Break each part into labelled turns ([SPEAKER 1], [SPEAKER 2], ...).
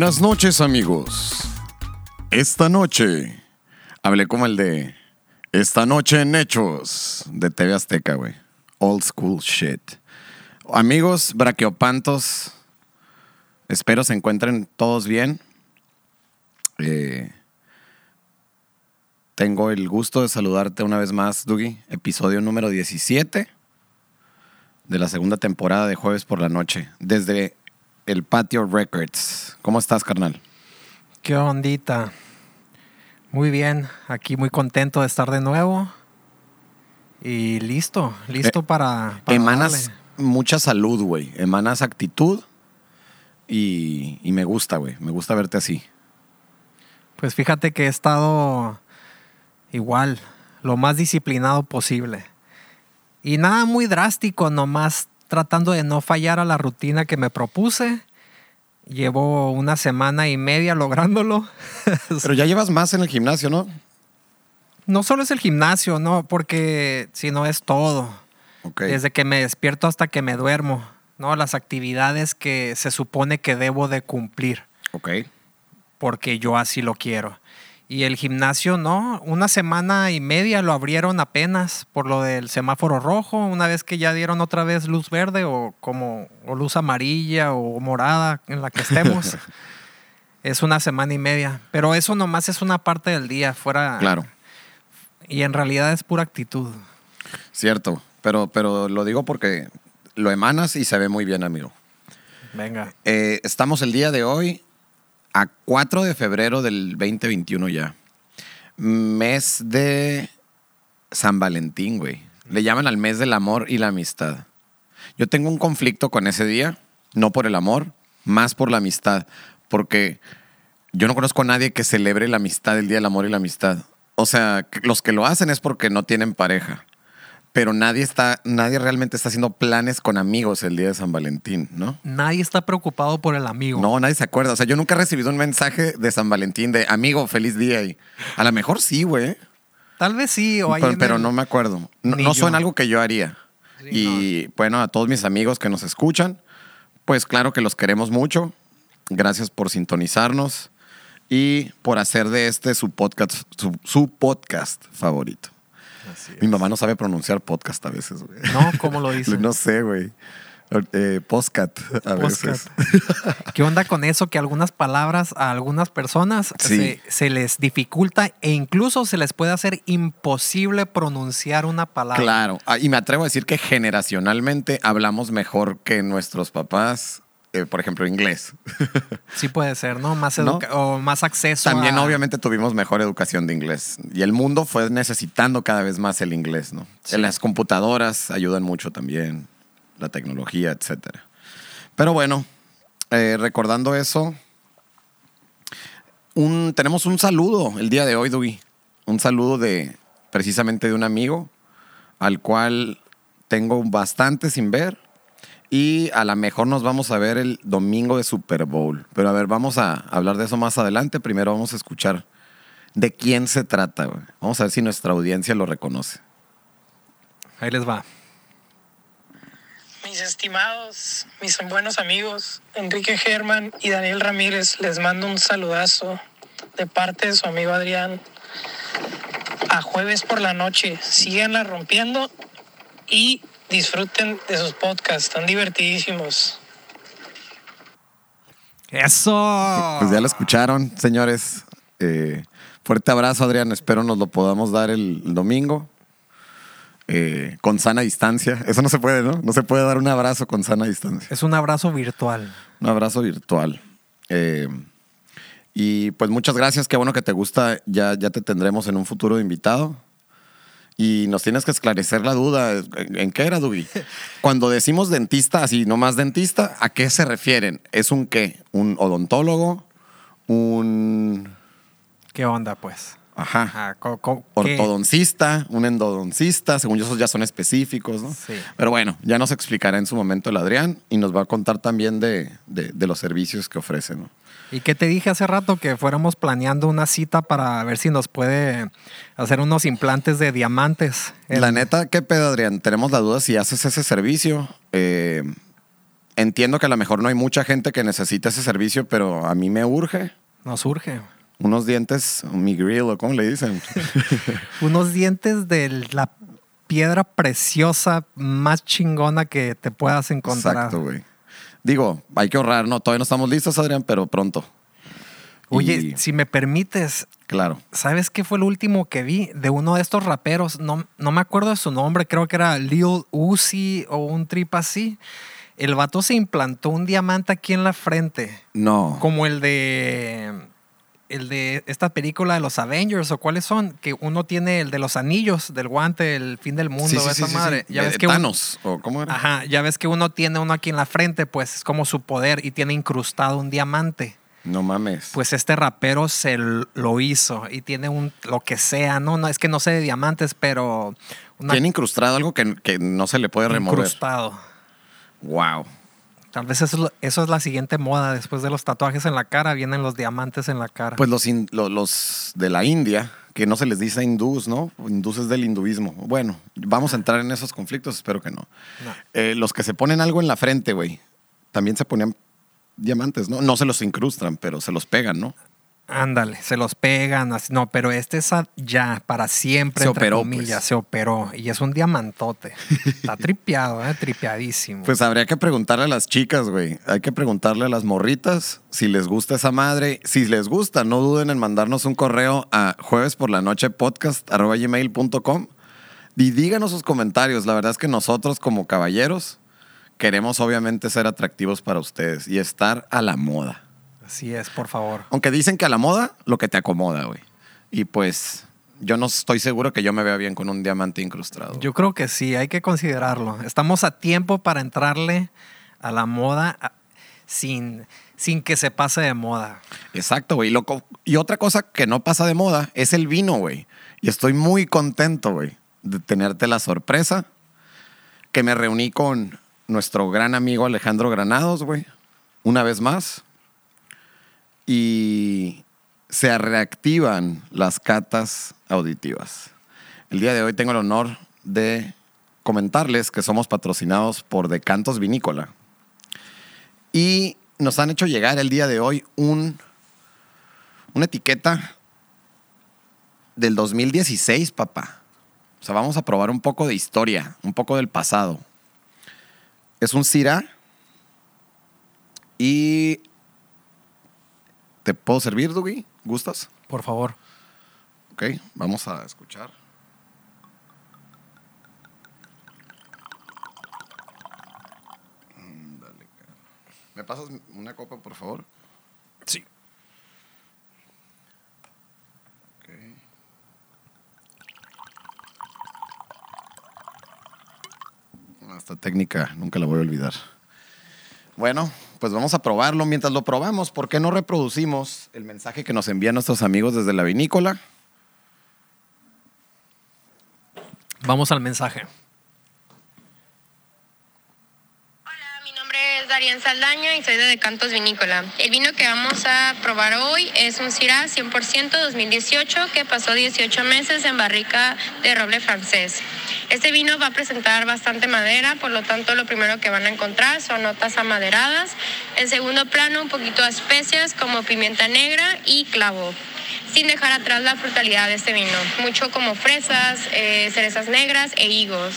[SPEAKER 1] Buenas noches, amigos. Esta noche hablé como el de Esta noche en Hechos de TV Azteca, güey. Old school shit. Amigos braquiopantos, espero se encuentren todos bien. Eh, tengo el gusto de saludarte una vez más, Dougie. Episodio número 17 de la segunda temporada de Jueves por la Noche. Desde el Patio Records. ¿Cómo estás, carnal?
[SPEAKER 2] Qué ondita. Muy bien, aquí muy contento de estar de nuevo. Y listo, listo
[SPEAKER 1] Eh,
[SPEAKER 2] para, para
[SPEAKER 1] Emanas
[SPEAKER 2] darle.
[SPEAKER 1] mucha salud, güey. Emanas actitud y, y me gusta, güey. Me gusta verte así.
[SPEAKER 2] Pues fíjate que he estado igual, lo más disciplinado posible. Y nada muy drástico, nomás tratando de no fallar a la rutina que me propuse. Llevo una semana y media lográndolo.
[SPEAKER 1] Pero ya llevas más en el gimnasio, ¿no?
[SPEAKER 2] no solo es el gimnasio, no, porque si no es todo.
[SPEAKER 1] Ok.
[SPEAKER 2] Desde que me despierto hasta que me duermo, ¿no? Las actividades que se supone que debo de cumplir,
[SPEAKER 1] Ok.
[SPEAKER 2] porque yo así lo quiero. Y el gimnasio, no, una semana y media lo abrieron apenas por lo del semáforo rojo, una vez que ya dieron otra vez luz verde o como o luz amarilla o morada en la que estemos. es una semana y media, pero eso nomás es una parte del día, fuera
[SPEAKER 1] Claro.
[SPEAKER 2] y en realidad es pura actitud.
[SPEAKER 1] Cierto. Pero, pero lo digo porque lo emanas y se ve muy bien, amigo.
[SPEAKER 2] Venga.
[SPEAKER 1] Eh, estamos el día de hoy a 4 de febrero del 2021 ya. Mes de San Valentín, güey. Le llaman al mes del amor y la amistad. Yo tengo un conflicto con ese día, no por el amor, más por la amistad, porque yo no conozco a nadie que celebre la amistad, el Día del Amor y la Amistad. O sea, los que lo hacen es porque no tienen pareja. Pero nadie está, nadie realmente está haciendo planes con amigos el día de San Valentín, ¿no?
[SPEAKER 2] Nadie está preocupado por el amigo.
[SPEAKER 1] No, nadie se acuerda. O sea, yo nunca he recibido un mensaje de San Valentín de amigo, feliz día. Y a lo mejor sí, güey.
[SPEAKER 2] Tal vez sí, o ahí
[SPEAKER 1] Pero, pero
[SPEAKER 2] el-
[SPEAKER 1] no me acuerdo. No, suena algo que yo haría.
[SPEAKER 2] Sí,
[SPEAKER 1] y bueno, a todos mis amigos que nos escuchan, pues claro que los queremos mucho. Gracias por sintonizarnos y por hacer de este su podcast, su, su podcast favorito. Mi mamá no sabe pronunciar podcast a veces, güey.
[SPEAKER 2] No, ¿cómo lo dice?
[SPEAKER 1] No sé, güey. Eh, postcat a veces.
[SPEAKER 2] ¿Qué onda con eso? Que algunas palabras a algunas personas
[SPEAKER 1] Sí.
[SPEAKER 2] se, se les dificulta e incluso se les puede hacer imposible pronunciar una palabra.
[SPEAKER 1] Claro, Ah, y me atrevo a decir que generacionalmente hablamos mejor que nuestros papás, eh, por ejemplo, inglés.
[SPEAKER 2] Sí puede ser, ¿no? Más, o más acceso
[SPEAKER 1] También
[SPEAKER 2] a-
[SPEAKER 1] obviamente tuvimos mejor educación de inglés y el mundo fue necesitando cada vez más el inglés, ¿no?
[SPEAKER 2] Sí.
[SPEAKER 1] Las computadoras ayudan mucho también, la tecnología, etcétera. Pero bueno, eh, recordando eso, un, tenemos un saludo el día de hoy, Dougie. Un saludo de precisamente de un amigo al cual tengo bastante sin ver. Y a lo mejor nos vamos a ver el domingo de Super Bowl. Pero a ver, vamos a hablar de eso más adelante. Primero vamos a escuchar de quién se trata. güey. Vamos a ver si nuestra audiencia lo reconoce.
[SPEAKER 2] Ahí les va.
[SPEAKER 3] Mis estimados, mis buenos amigos, Enrique Germán y Daniel Ramírez, les mando un saludazo de parte de su amigo Adrián. A jueves por la noche, síganla rompiendo y disfruten de sus podcasts, están divertidísimos.
[SPEAKER 2] ¡Eso!
[SPEAKER 1] Pues ya lo escucharon, señores. Eh, fuerte abrazo, Adrián. Espero nos lo podamos dar el, el domingo. Eh, con sana distancia. Eso no se puede, ¿no? No se puede dar un abrazo con sana distancia.
[SPEAKER 2] Es un abrazo virtual.
[SPEAKER 1] Un abrazo virtual. Eh, y pues muchas gracias. Qué bueno que te gusta. Ya, ya te tendremos en un futuro invitado. Y nos tienes que esclarecer la duda. ¿En, qué era, Dubi? Cuando decimos dentista, así nomás dentista, ¿a qué se refieren? ¿Es un qué? ¿Un odontólogo? ¿Un.
[SPEAKER 2] ¿Qué onda, pues?
[SPEAKER 1] Ajá.
[SPEAKER 2] Co- co- ¿qué?
[SPEAKER 1] Ortodoncista, un endodoncista, según yo esos ya son específicos, ¿no?
[SPEAKER 2] Sí.
[SPEAKER 1] Pero bueno, ya nos explicará en su momento el Adrián y nos va a contar también de, de- de los servicios que ofrece, ¿no?
[SPEAKER 2] ¿Y qué te dije hace rato? Que fuéramos planeando una cita para ver si nos puede hacer unos implantes de diamantes. El-
[SPEAKER 1] La neta, ¿qué pedo, Adrián? Tenemos la duda si haces ese servicio. Eh, entiendo que a lo mejor no hay mucha gente que necesite ese servicio, pero a mí me urge
[SPEAKER 2] Nos surge.
[SPEAKER 1] unos dientes, mi grill, o cómo le dicen.
[SPEAKER 2] Unos dientes de la piedra preciosa más chingona que te puedas encontrar.
[SPEAKER 1] Exacto, güey. Digo, hay que ahorrar, ¿no? Todavía no estamos listos, Adrián, pero pronto.
[SPEAKER 2] Oye,
[SPEAKER 1] Y-
[SPEAKER 2] si me permites,
[SPEAKER 1] Claro.
[SPEAKER 2] ¿sabes qué fue el último que vi de uno de estos raperos? No, no me acuerdo de su nombre, creo que era Lil Uzi o un trip así. El vato se implantó un diamante aquí en la frente,
[SPEAKER 1] No.
[SPEAKER 2] como el de el de esta película de los Avengers o cuáles son, que uno tiene el de los anillos del guante, el fin del mundo,
[SPEAKER 1] Sí, sí,
[SPEAKER 2] esa
[SPEAKER 1] sí,
[SPEAKER 2] madre. Ya ves que un-
[SPEAKER 1] Thanos, ¿o cómo era?
[SPEAKER 2] Ajá, ya ves que uno tiene uno aquí en la frente, pues es como su poder y tiene incrustado un diamante.
[SPEAKER 1] No mames.
[SPEAKER 2] Pues este rapero se lo hizo y tiene un lo que sea, no, no es que no sé de diamantes, pero una
[SPEAKER 1] Tiene incrustado algo que, que no se le puede remover.
[SPEAKER 2] incrustado.
[SPEAKER 1] Wow.
[SPEAKER 2] Tal vez eso, eso es la siguiente moda. Después de los tatuajes en la cara, vienen los diamantes en la cara.
[SPEAKER 1] Pues los, lo- los de la India, que no se les dice hindús, ¿no? Hindús es del hinduismo. Bueno, vamos a entrar en esos conflictos, espero que no.
[SPEAKER 2] No.
[SPEAKER 1] Eh, los que se ponen algo en la frente, güey, también se ponían diamantes, ¿no? No se los incrustan, pero se los pegan, ¿no?
[SPEAKER 2] Ándale, se los pegan. así- No, pero este es a- ya, para siempre,
[SPEAKER 1] Se
[SPEAKER 2] entre
[SPEAKER 1] operó,
[SPEAKER 2] comillas,
[SPEAKER 1] pues.
[SPEAKER 2] se operó. Y es un diamantote. Está tripeado, ¿eh? tripeadísimo.
[SPEAKER 1] Pues habría que preguntarle a las chicas, güey. Hay que preguntarle a las morritas si les gusta esa madre. Si les gusta, no duden en mandarnos un correo a jueves por la noche podcast gmail.com y díganos sus comentarios. La verdad es que nosotros como caballeros queremos obviamente ser atractivos para ustedes y estar a la moda.
[SPEAKER 2] Así es, por favor.
[SPEAKER 1] Aunque dicen que a la moda lo que te acomoda, güey. Y pues yo no estoy seguro que yo me vea bien con un diamante incrustado.
[SPEAKER 2] Yo creo que sí, hay que considerarlo. Estamos a tiempo para entrarle a la moda a- sin, sin que se pase de moda.
[SPEAKER 1] Exacto, güey. Y otra cosa que no pasa de moda es el vino, güey. Y estoy muy contento, güey, de tenerte la sorpresa que me reuní con nuestro gran amigo Alejandro Granados, güey, una vez más. Y se reactivan las catas auditivas. El día de hoy tengo el honor de comentarles que somos patrocinados por Decantos Vinícola. Y nos han hecho llegar el día de hoy un, una etiqueta del 2016, papá. O sea, vamos a probar un poco de historia, un poco del pasado. Es un Syrah y ¿te puedo servir, Dougie? ¿Gustas?
[SPEAKER 2] Por favor.
[SPEAKER 1] Ok, vamos a escuchar. Cara. ¿Me pasas una copa, por favor?
[SPEAKER 2] Sí.
[SPEAKER 1] Ok. Esta técnica nunca la voy a olvidar. Bueno, pues vamos a probarlo. Mientras lo probamos, ¿por qué no reproducimos el mensaje que nos envían nuestros amigos desde la vinícola?
[SPEAKER 2] Vamos al mensaje.
[SPEAKER 4] Hola, mi nombre es Saldaña y soy de Decantos Vinícola. El vino que vamos a probar hoy es un Syrah 100% 2018 que pasó 18 meses en barrica de roble francés. Este vino va a presentar bastante madera, por lo tanto lo primero que van a encontrar son notas amaderadas. En segundo plano un poquito de especias como pimienta negra y clavo sin dejar atrás la frutalidad de este vino, mucho como fresas, eh, cerezas negras e higos.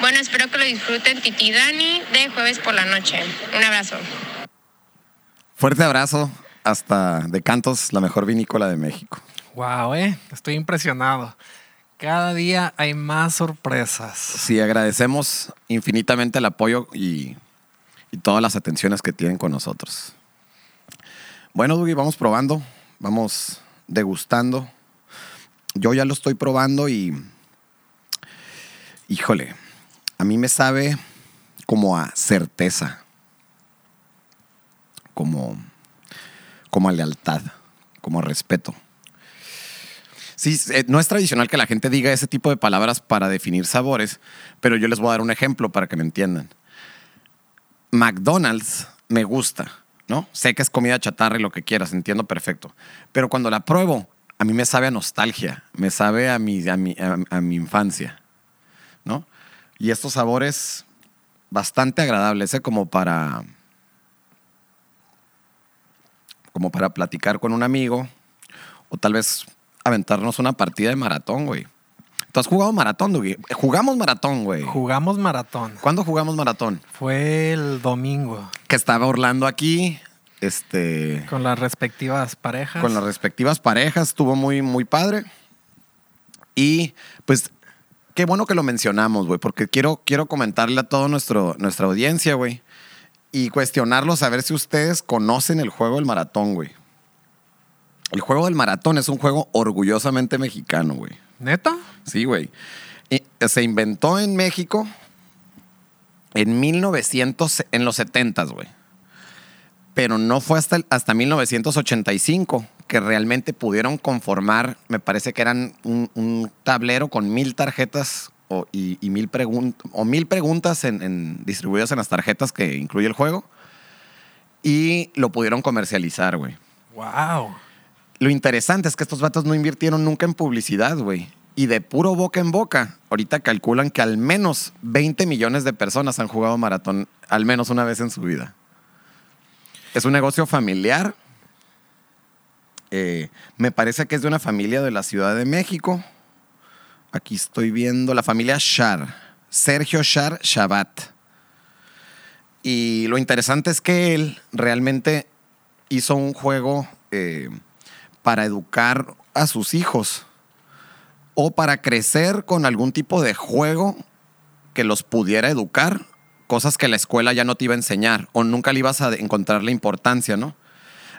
[SPEAKER 4] Bueno, espero que lo disfruten Titi y Dani de jueves por la noche. Un abrazo.
[SPEAKER 1] Fuerte abrazo hasta Decantos, la mejor vinícola de México.
[SPEAKER 2] Wow, eh. Estoy impresionado. Cada día hay más sorpresas.
[SPEAKER 1] Sí, agradecemos infinitamente el apoyo y, y todas las atenciones que tienen con nosotros. Bueno, Dougie, vamos probando, vamos degustando. Yo ya lo estoy probando y, híjole, a mí me sabe como a certeza, como, como a lealtad, como a respeto. Sí, eh, no es tradicional que la gente diga ese tipo de palabras para definir sabores, pero yo les voy a dar un ejemplo para que me entiendan. McDonald's me gusta, ¿no? Sé que es comida chatarra y lo que quieras, entiendo perfecto. Pero cuando la pruebo, a mí me sabe a nostalgia, me sabe a mi, a mi, a- a mi infancia, ¿no? Y estos sabores bastante agradable, ese como para como para platicar con un amigo o tal vez aventarnos una partida de maratón, güey. ¿Tú has jugado maratón, Dougie? Jugamos maratón, güey.
[SPEAKER 2] Jugamos maratón.
[SPEAKER 1] ¿Cuándo jugamos maratón?
[SPEAKER 2] Fue el domingo.
[SPEAKER 1] Que estaba Orlando aquí, este,
[SPEAKER 2] Con las respectivas parejas.
[SPEAKER 1] con las respectivas parejas, estuvo muy, muy padre. Y pues, qué bueno que lo mencionamos, güey, porque quiero, quiero comentarle a toda nuestra audiencia, güey, y cuestionarlos a ver si ustedes conocen el juego del maratón, güey. El juego del maratón es un juego orgullosamente mexicano, güey.
[SPEAKER 2] ¿Neta?
[SPEAKER 1] Sí, güey. Se inventó en México en 1900, en los 70, güey. Pero no fue hasta, hasta 1985 que realmente pudieron conformar, me parece que eran un, un tablero con mil tarjetas o, y, y mil, pregun- o mil preguntas en- en- distribuidas en las tarjetas que incluye el juego. Y lo pudieron comercializar, güey.
[SPEAKER 2] Wow.
[SPEAKER 1] Lo interesante es que estos vatos no invirtieron nunca en publicidad, güey. Y de puro boca en boca, ahorita calculan que al menos 20 millones de personas han jugado maratón al menos una vez en su vida. Es un negocio familiar. Eh, me parece que es de una familia de la Ciudad de México. Aquí estoy viendo la familia Shar. Sergio Shar Shabat. Y lo interesante es que él realmente hizo un juego eh, para educar a sus hijos o para crecer con algún tipo de juego que los pudiera educar, cosas que la escuela ya no te iba a enseñar o nunca le ibas a encontrar la importancia, ¿no?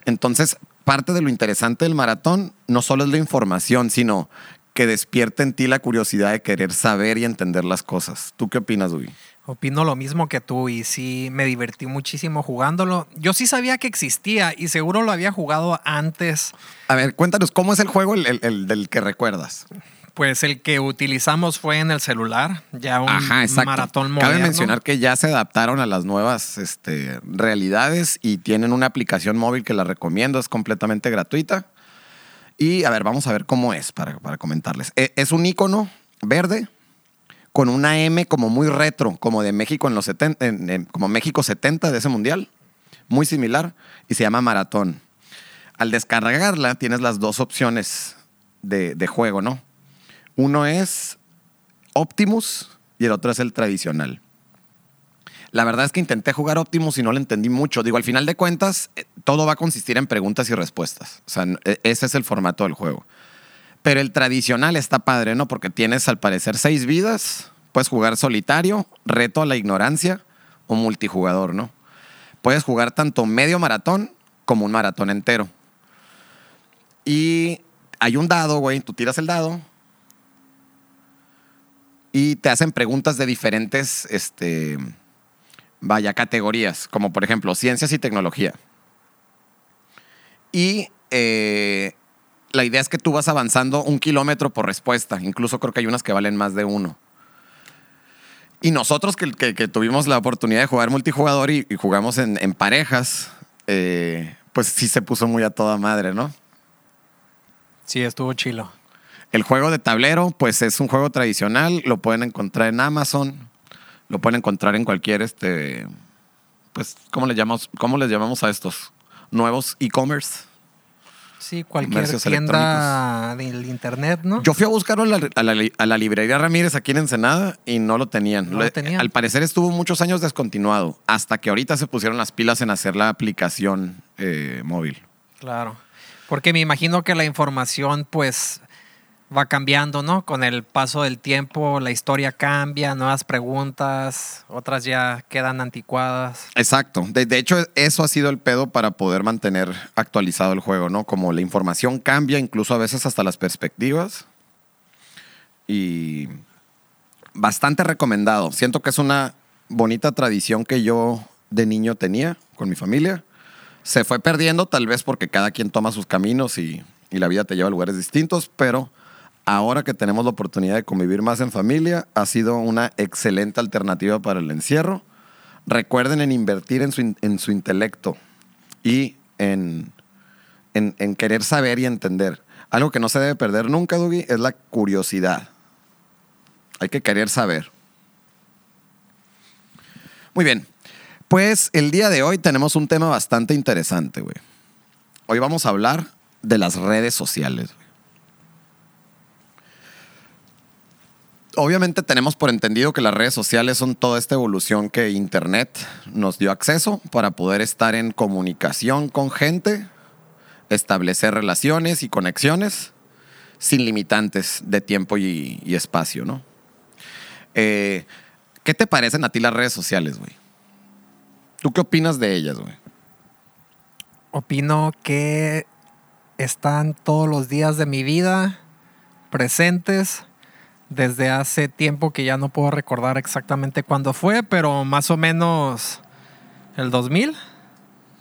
[SPEAKER 1] Entonces, parte de lo interesante del maratón no solo es la información, sino que despierta en ti la curiosidad de querer saber y entender las cosas. ¿Tú qué opinas, Dui?
[SPEAKER 2] Opino lo mismo que tú y sí me divertí muchísimo jugándolo. Yo sí sabía que existía y seguro lo había jugado antes.
[SPEAKER 1] A ver, cuéntanos, ¿cómo es el juego el- el- el del que recuerdas?
[SPEAKER 2] Pues el que utilizamos fue en el celular, ya un
[SPEAKER 1] Ajá,
[SPEAKER 2] maratón moderno.
[SPEAKER 1] Cabe mencionar que ya se adaptaron a las nuevas este, realidades y tienen una aplicación móvil que la recomiendo, es completamente gratuita. Y a ver, vamos a ver cómo es para, para comentarles. E- Es un icono verde con una M como muy retro, como de México en los 70, en- en- como México 70 de ese mundial, muy similar, y se llama Maratón. Al descargarla tienes las dos opciones de, de juego, ¿no? Uno es Optimus y el otro es el tradicional. La verdad es que intenté jugar Optimus y no le entendí mucho. Digo, al final de cuentas, eh, todo va a consistir en preguntas y respuestas. O sea, e- ese es el formato del juego. Pero el tradicional está padre, ¿no? Porque tienes al parecer seis vidas. Puedes jugar solitario, reto a la ignorancia o multijugador, ¿no? Puedes jugar tanto medio maratón como un maratón entero. Y hay un dado, güey. Tú tiras el dado y te hacen preguntas de diferentes, este, vaya, categorías, como por ejemplo ciencias y tecnología. Y eh, la idea es que tú vas avanzando un kilómetro por respuesta, incluso creo que hay unas que valen más de uno. Y nosotros que, que- tuvimos la oportunidad de jugar multijugador y, jugamos en, en parejas, eh, pues sí se puso muy a toda madre, ¿no?
[SPEAKER 2] Sí, estuvo chilo.
[SPEAKER 1] El juego de tablero, pues es un juego tradicional, lo pueden encontrar en Amazon, lo pueden encontrar en cualquier, este, pues, ¿cómo le llamamos, cómo les llamamos a estos? Nuevos e-commerce.
[SPEAKER 2] Sí, cualquier tienda del internet, ¿no?
[SPEAKER 1] Yo fui a buscarlo a la, a la li- a la librería Ramírez aquí en Ensenada y no lo tenían.
[SPEAKER 2] No
[SPEAKER 1] Lo-
[SPEAKER 2] lo tenían.
[SPEAKER 1] Al parecer estuvo muchos años descontinuado, hasta que ahorita se pusieron las pilas en hacer la aplicación eh, móvil.
[SPEAKER 2] Claro. Porque me imagino que la información, pues, va cambiando, ¿no? Con el paso del tiempo, la historia cambia, nuevas preguntas, otras ya quedan anticuadas.
[SPEAKER 1] Exacto. De, de hecho, eso ha sido el pedo para poder mantener actualizado el juego, ¿no? Como la información cambia, incluso a veces hasta las perspectivas. Y bastante recomendado. Siento que es una bonita tradición que yo de niño tenía con mi familia. Se fue perdiendo tal vez porque cada quien toma sus caminos y, y la vida te lleva a lugares distintos, pero ahora que tenemos la oportunidad de convivir más en familia, ha sido una excelente alternativa para el encierro. Recuerden en invertir en su, en su intelecto y en, en, en querer saber y entender. Algo que no se debe perder nunca, Dougie, es la curiosidad. Hay que querer saber. Muy bien. Pues el día de hoy tenemos un tema bastante interesante, güey. Hoy vamos a hablar de las redes sociales. Obviamente tenemos por entendido que las redes sociales son toda esta evolución que Internet nos dio acceso para poder estar en comunicación con gente, establecer relaciones y conexiones sin limitantes de tiempo y, espacio, ¿no? Eh, ¿Qué te parecen a ti las redes sociales, güey? ¿Tú qué opinas de ellas, güey?
[SPEAKER 2] Opino que están todos los días de mi vida presentes desde hace tiempo que ya no puedo recordar exactamente cuándo fue, pero más o menos el 2000.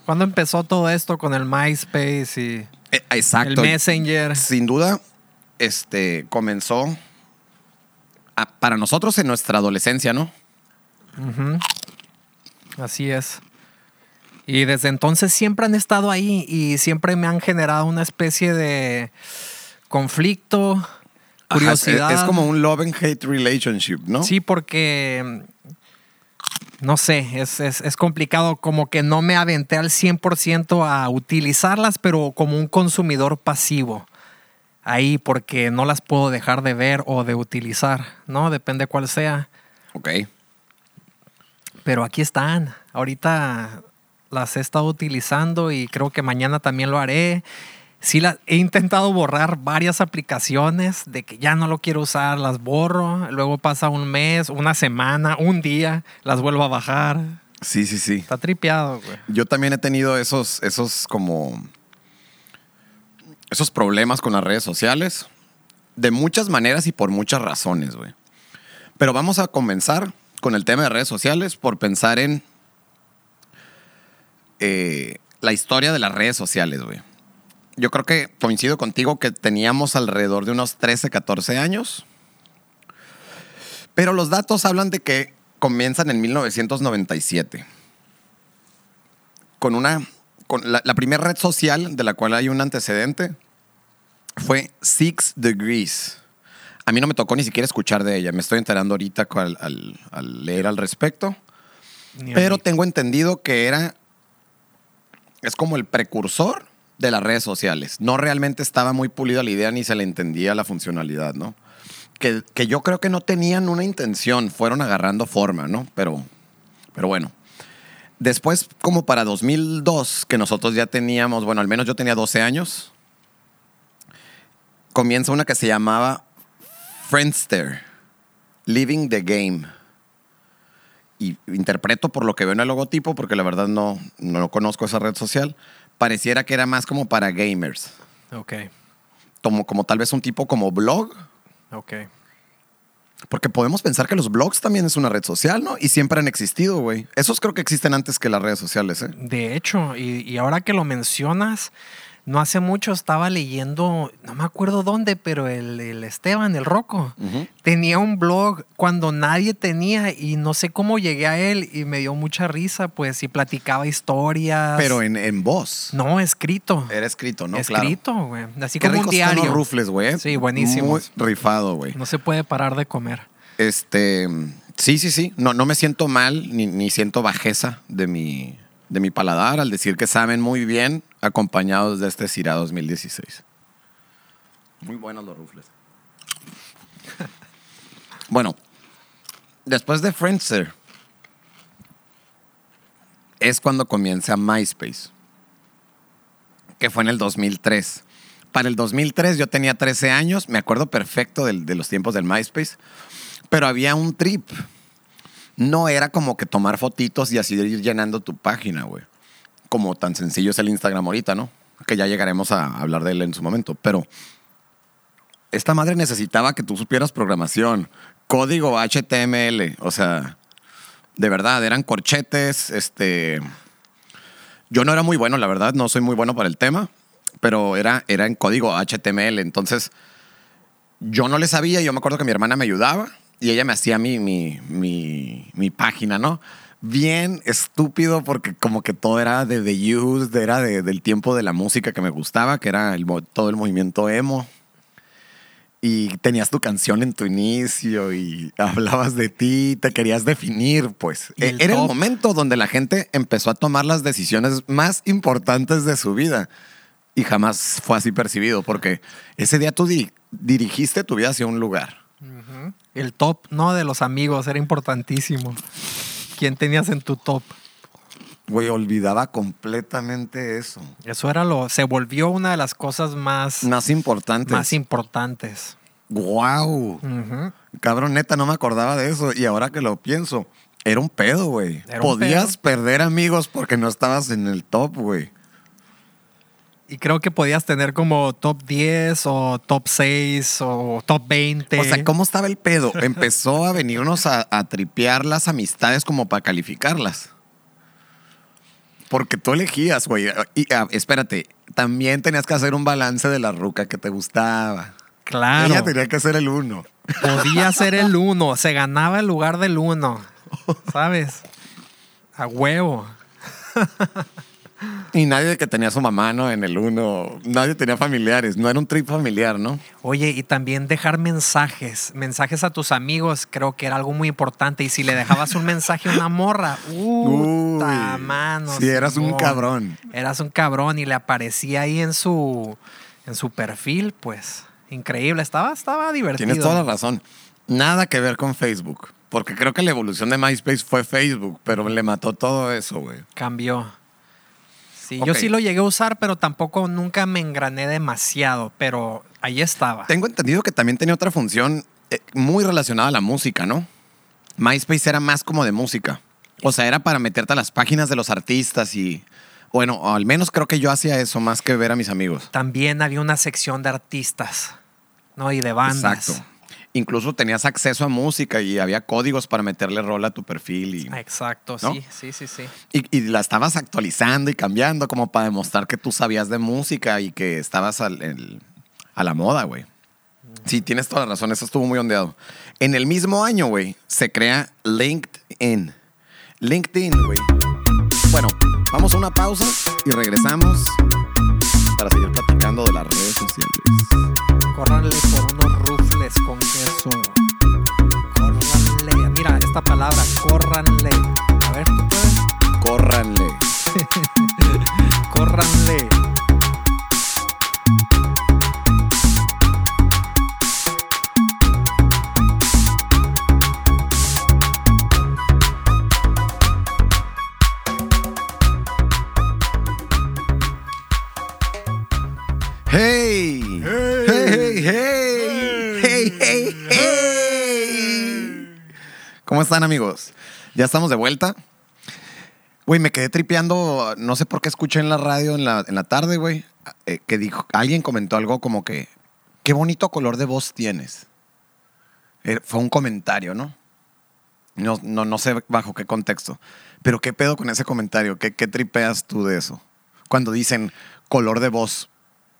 [SPEAKER 2] ¿Cuándo empezó todo esto con el MySpace y
[SPEAKER 1] Eh, exacto.
[SPEAKER 2] el Messenger?
[SPEAKER 1] Sin duda, este comenzó a- para nosotros en nuestra adolescencia, ¿no?
[SPEAKER 2] Así es. Y desde entonces siempre han estado ahí y siempre me han generado una especie de conflicto,
[SPEAKER 1] Ajá,
[SPEAKER 2] curiosidad.
[SPEAKER 1] es, es como un love and hate relationship, ¿no?
[SPEAKER 2] Sí, porque no sé, es, es- es complicado, como que no me aventé al 100% a utilizarlas, pero como un consumidor pasivo. Ahí, porque no las puedo dejar de ver o de utilizar, ¿no? Depende cuál sea.
[SPEAKER 1] Ok.
[SPEAKER 2] Pero aquí están. Ahorita las he estado utilizando y creo que mañana también lo haré. Sí, la, he intentado borrar varias aplicaciones de que ya no lo quiero usar, las borro. Luego pasa un mes, una semana, un día, las vuelvo a bajar.
[SPEAKER 1] Sí, sí, sí.
[SPEAKER 2] Está tripeado, güey.
[SPEAKER 1] Yo también he tenido esos, esos como. Esos problemas con las redes sociales. De muchas maneras y por muchas razones, güey. Pero vamos a comenzar con el tema de redes sociales por pensar en. eh, la historia de las redes sociales, güey. Yo creo que coincido contigo que teníamos alrededor de unos 13, 14 años. Pero los datos hablan de que comienzan en 1997 con una. Con la, la primera red social de la cual hay un antecedente fue Six Degrees. A mí no me tocó ni siquiera escuchar de ella. Me estoy enterando ahorita al, al- al leer al respecto. Pero tengo entendido que era. Es como el precursor de las redes sociales. No realmente estaba muy pulida la idea ni se le entendía la funcionalidad, ¿no? Que, que yo creo que no tenían una intención, fueron agarrando forma, ¿no? Pero, pero bueno. Después, como para 2002, que nosotros ya teníamos, bueno, al menos yo tenía 12 años, comienza una que se llamaba Friendster, Living the Game y interpreto por lo que veo en el logotipo, porque la verdad no, no conozco esa red social, pareciera que era más como para gamers.
[SPEAKER 2] Ok,
[SPEAKER 1] Como, como tal vez un tipo como blog,
[SPEAKER 2] ok.
[SPEAKER 1] porque podemos pensar que los blogs también es una red social, ¿no? Y siempre han existido, güey. Esos creo que existen antes que las redes sociales, ¿eh?
[SPEAKER 2] De hecho, y, y ahora que lo mencionas, no hace mucho estaba leyendo, no me acuerdo dónde, pero el, el Esteban, el Roco, tenía un blog cuando nadie tenía y no sé cómo llegué a él y me dio mucha risa, pues, y platicaba historias.
[SPEAKER 1] Pero en, en voz.
[SPEAKER 2] No, escrito.
[SPEAKER 1] Era escrito, ¿no?
[SPEAKER 2] Escrito, güey. Así como un diario.
[SPEAKER 1] los rufles, güey. ¿eh?
[SPEAKER 2] Sí, buenísimos.
[SPEAKER 1] Muy rifado, güey.
[SPEAKER 2] No se puede parar de comer.
[SPEAKER 1] Este, sí, sí, sí. No, no me siento mal ni, ni siento bajeza de mi, de mi paladar al decir que saben muy bien acompañados de este Cira 2016. Muy buenos los rufles. bueno, después de Friendster es cuando comienza MySpace, que fue en el 2003. Para el 2003 yo tenía 13 años, me acuerdo perfecto del- de los tiempos del MySpace. Pero había un trip. No era como que tomar fotitos y así ir llenando tu página, güey. Como tan sencillo es el Instagram ahorita, ¿no? Que ya llegaremos a hablar de él en su momento. Pero esta madre necesitaba que tú supieras programación, código HTML, o sea, de verdad, eran corchetes, este... Yo no era muy bueno, la verdad, no soy muy bueno para el tema, pero era, era en código HTML, entonces yo no le sabía, yo me acuerdo que mi hermana me ayudaba y ella me hacía mi, mi, mi, mi página, ¿no? Bien estúpido porque como que todo era de The Used, era de- del tiempo de la música que me gustaba, que era el todo el movimiento emo. y tenías tu canción en tu inicio y hablabas de ti, te querías definir, pues.
[SPEAKER 2] El
[SPEAKER 1] Era el momento donde la gente empezó a tomar las decisiones más importantes de su vida y jamás fue así percibido porque ese día tú di- dirigiste tu vida hacia un lugar.
[SPEAKER 2] El top, no, de los amigos, era importantísimo. ¿Quién tenías en tu top?
[SPEAKER 1] Güey, olvidaba completamente eso.
[SPEAKER 2] Eso era lo, se volvió una de las cosas más,
[SPEAKER 1] Más importante.
[SPEAKER 2] más importantes.
[SPEAKER 1] ¡Guau!
[SPEAKER 2] Ujú.
[SPEAKER 1] Cabrón, neta, no me acordaba de eso. Y ahora que lo pienso, era un pedo, güey. Podías
[SPEAKER 2] pedo.
[SPEAKER 1] perder amigos porque no estabas en el top, güey.
[SPEAKER 2] Y creo que podías tener como top 10 o top 6 o top 20.
[SPEAKER 1] O sea, ¿cómo estaba el pedo? Empezó a venirnos a, a tripear las amistades como para calificarlas. Porque tú elegías, güey. Y ah, espérate, también tenías que hacer un balance de la ruca que te gustaba.
[SPEAKER 2] Claro.
[SPEAKER 1] Ella tenía que ser el uno.
[SPEAKER 2] Podía ser el uno, se ganaba el lugar del uno, ¿sabes? A huevo.
[SPEAKER 1] Y nadie que tenía a su mamá, ¿no? En el uno. Nadie tenía familiares. No era un trip familiar, ¿no?
[SPEAKER 2] Oye, y también dejar mensajes, mensajes a tus amigos, creo que era algo muy importante. Y si le dejabas un mensaje a una morra, puta
[SPEAKER 1] Uy,
[SPEAKER 2] mano.
[SPEAKER 1] sí, eras un cabrón.
[SPEAKER 2] Eras un cabrón y le aparecía ahí en su, en su perfil, pues. Increíble, estaba, estaba divertido.
[SPEAKER 1] Tienes toda la razón. Nada que ver con Facebook. Porque creo que la evolución de MySpace fue Facebook, pero le mató todo eso, güey.
[SPEAKER 2] Cambió. Sí, yo sí lo llegué a usar, pero tampoco nunca me engrané demasiado, pero ahí estaba.
[SPEAKER 1] Tengo entendido que también tenía otra función eh, muy relacionada a la música, ¿no? MySpace era más como de música. O sea, era para meterte a las páginas de los artistas y. Bueno, al menos creo que yo hacía eso más que ver a mis amigos.
[SPEAKER 2] También había una sección de artistas, ¿no? Y de bandas.
[SPEAKER 1] Exacto. Incluso tenías acceso a música y había códigos para meterle rol a tu perfil y,
[SPEAKER 2] Exacto,
[SPEAKER 1] ¿No?
[SPEAKER 2] sí, sí, sí, sí.
[SPEAKER 1] y, y la estabas actualizando y cambiando como para demostrar que tú sabías de música y que estabas al- el- a la moda, güey. Sí, tienes toda la razón, eso estuvo muy ondeado. En el mismo año, güey, se crea LinkedIn. LinkedIn, güey. Bueno, vamos a una pausa y regresamos para seguir platicando de las redes sociales.
[SPEAKER 2] Córranle por unos rufles con queso. Córranle. Mira, esta palabra, córranle. A ver, ¿tú puedes?
[SPEAKER 1] Córranle.
[SPEAKER 2] Córranle.
[SPEAKER 1] Están, amigos? Ya estamos de vuelta. Güey, me quedé tripeando, no sé por qué escuché en la radio en la, en la tarde, güey, eh, que dijo, alguien comentó algo como que, qué bonito color de voz tienes. Eh, fue un comentario, ¿no? No, no, no sé bajo qué contexto. Pero qué pedo con ese comentario, ¿Qué, qué tripeas tú de eso? Cuando dicen color de voz.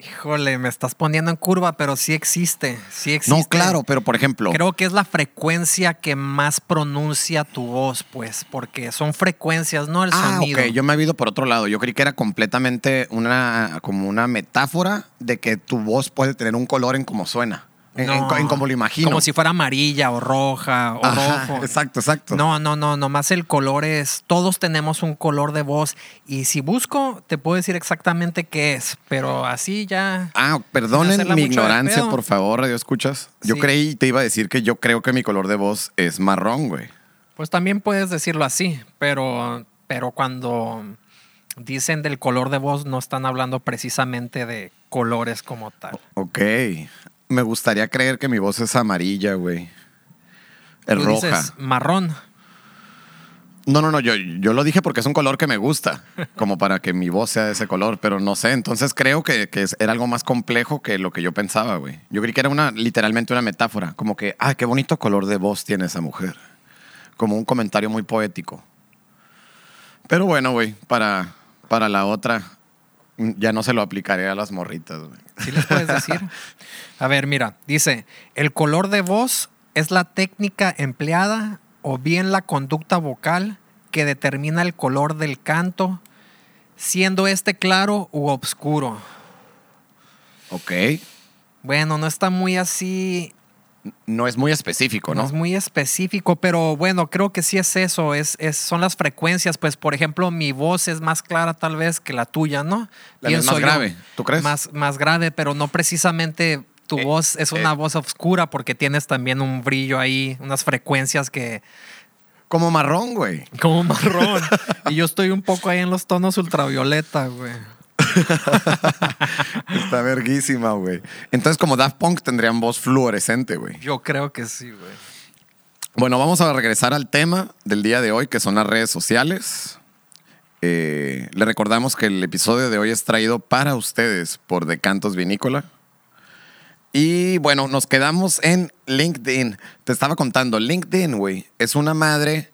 [SPEAKER 2] Híjole, me estás poniendo en curva, pero sí existe. Sí existe.
[SPEAKER 1] No, claro, pero por ejemplo,
[SPEAKER 2] Creo que es la frecuencia que más pronuncia tu voz, pues, porque son frecuencias, no el
[SPEAKER 1] ah,
[SPEAKER 2] sonido.
[SPEAKER 1] ok, yo me he ido por otro lado. Yo creí que era completamente una, como una metáfora de que tu voz puede tener un color en cómo suena, en,
[SPEAKER 2] No,
[SPEAKER 1] co- en cómo lo imagino.
[SPEAKER 2] Como si fuera amarilla o roja o
[SPEAKER 1] Ajá,
[SPEAKER 2] rojo.
[SPEAKER 1] Exacto, exacto.
[SPEAKER 2] No, no, no, nomás el color es, todos tenemos un color de voz y si busco te puedo decir exactamente qué es, pero así ya...
[SPEAKER 1] Ah, perdonen mi ignorancia, por favor, radio escuchas. Yo
[SPEAKER 2] Sí.
[SPEAKER 1] creí te iba a decir que yo creo que mi color de voz es marrón, güey.
[SPEAKER 2] Pues también puedes decirlo así, pero, pero cuando dicen del color de voz no están hablando precisamente de colores como tal.
[SPEAKER 1] Ok. Me gustaría creer que mi voz es amarilla, güey. Es
[SPEAKER 2] Tú
[SPEAKER 1] roja.
[SPEAKER 2] dices marrón.
[SPEAKER 1] No, no, no, yo, yo lo dije porque es un color que me gusta, como para que mi voz sea de ese color, pero no sé, entonces creo que, que era algo más complejo que lo que yo pensaba, güey. Yo creí que era una, literalmente una metáfora, como que, ah, qué bonito color de voz tiene esa mujer. Como un comentario muy poético. Pero bueno, güey, para, para la otra, ya no se lo aplicaré a las morritas, güey.
[SPEAKER 2] ¿Sí les puedes decir? A ver, mira, dice, el color de voz es la técnica empleada o bien la conducta vocal que determina el color del canto, siendo este claro u oscuro.
[SPEAKER 1] Ok.
[SPEAKER 2] Bueno, no está muy así,
[SPEAKER 1] No es muy específico,
[SPEAKER 2] no
[SPEAKER 1] ¿no?
[SPEAKER 2] es muy específico, pero bueno, creo que sí es eso, es, es, son las frecuencias. Pues, por ejemplo, mi voz es más clara tal vez que la tuya, ¿no?
[SPEAKER 1] La es más grave, ¿tú crees?
[SPEAKER 2] Más, más grave, pero no precisamente tu
[SPEAKER 1] Eh,
[SPEAKER 2] voz es una
[SPEAKER 1] eh.
[SPEAKER 2] voz oscura porque tienes también un brillo ahí, unas frecuencias que...
[SPEAKER 1] Como marrón, güey.
[SPEAKER 2] Como marrón. y yo estoy un poco ahí en los tonos ultravioleta, güey.
[SPEAKER 1] Está verguísima, güey. Entonces, como Daft Punk tendrían voz fluorescente, güey.
[SPEAKER 2] Yo creo que sí, güey.
[SPEAKER 1] Bueno, vamos a regresar al tema del día de hoy, que son las redes sociales. Eh, le recordamos que el episodio de hoy es traído para ustedes por Decantos Vinícola. Y bueno, nos quedamos en LinkedIn. Te estaba contando, LinkedIn, güey, es una madre,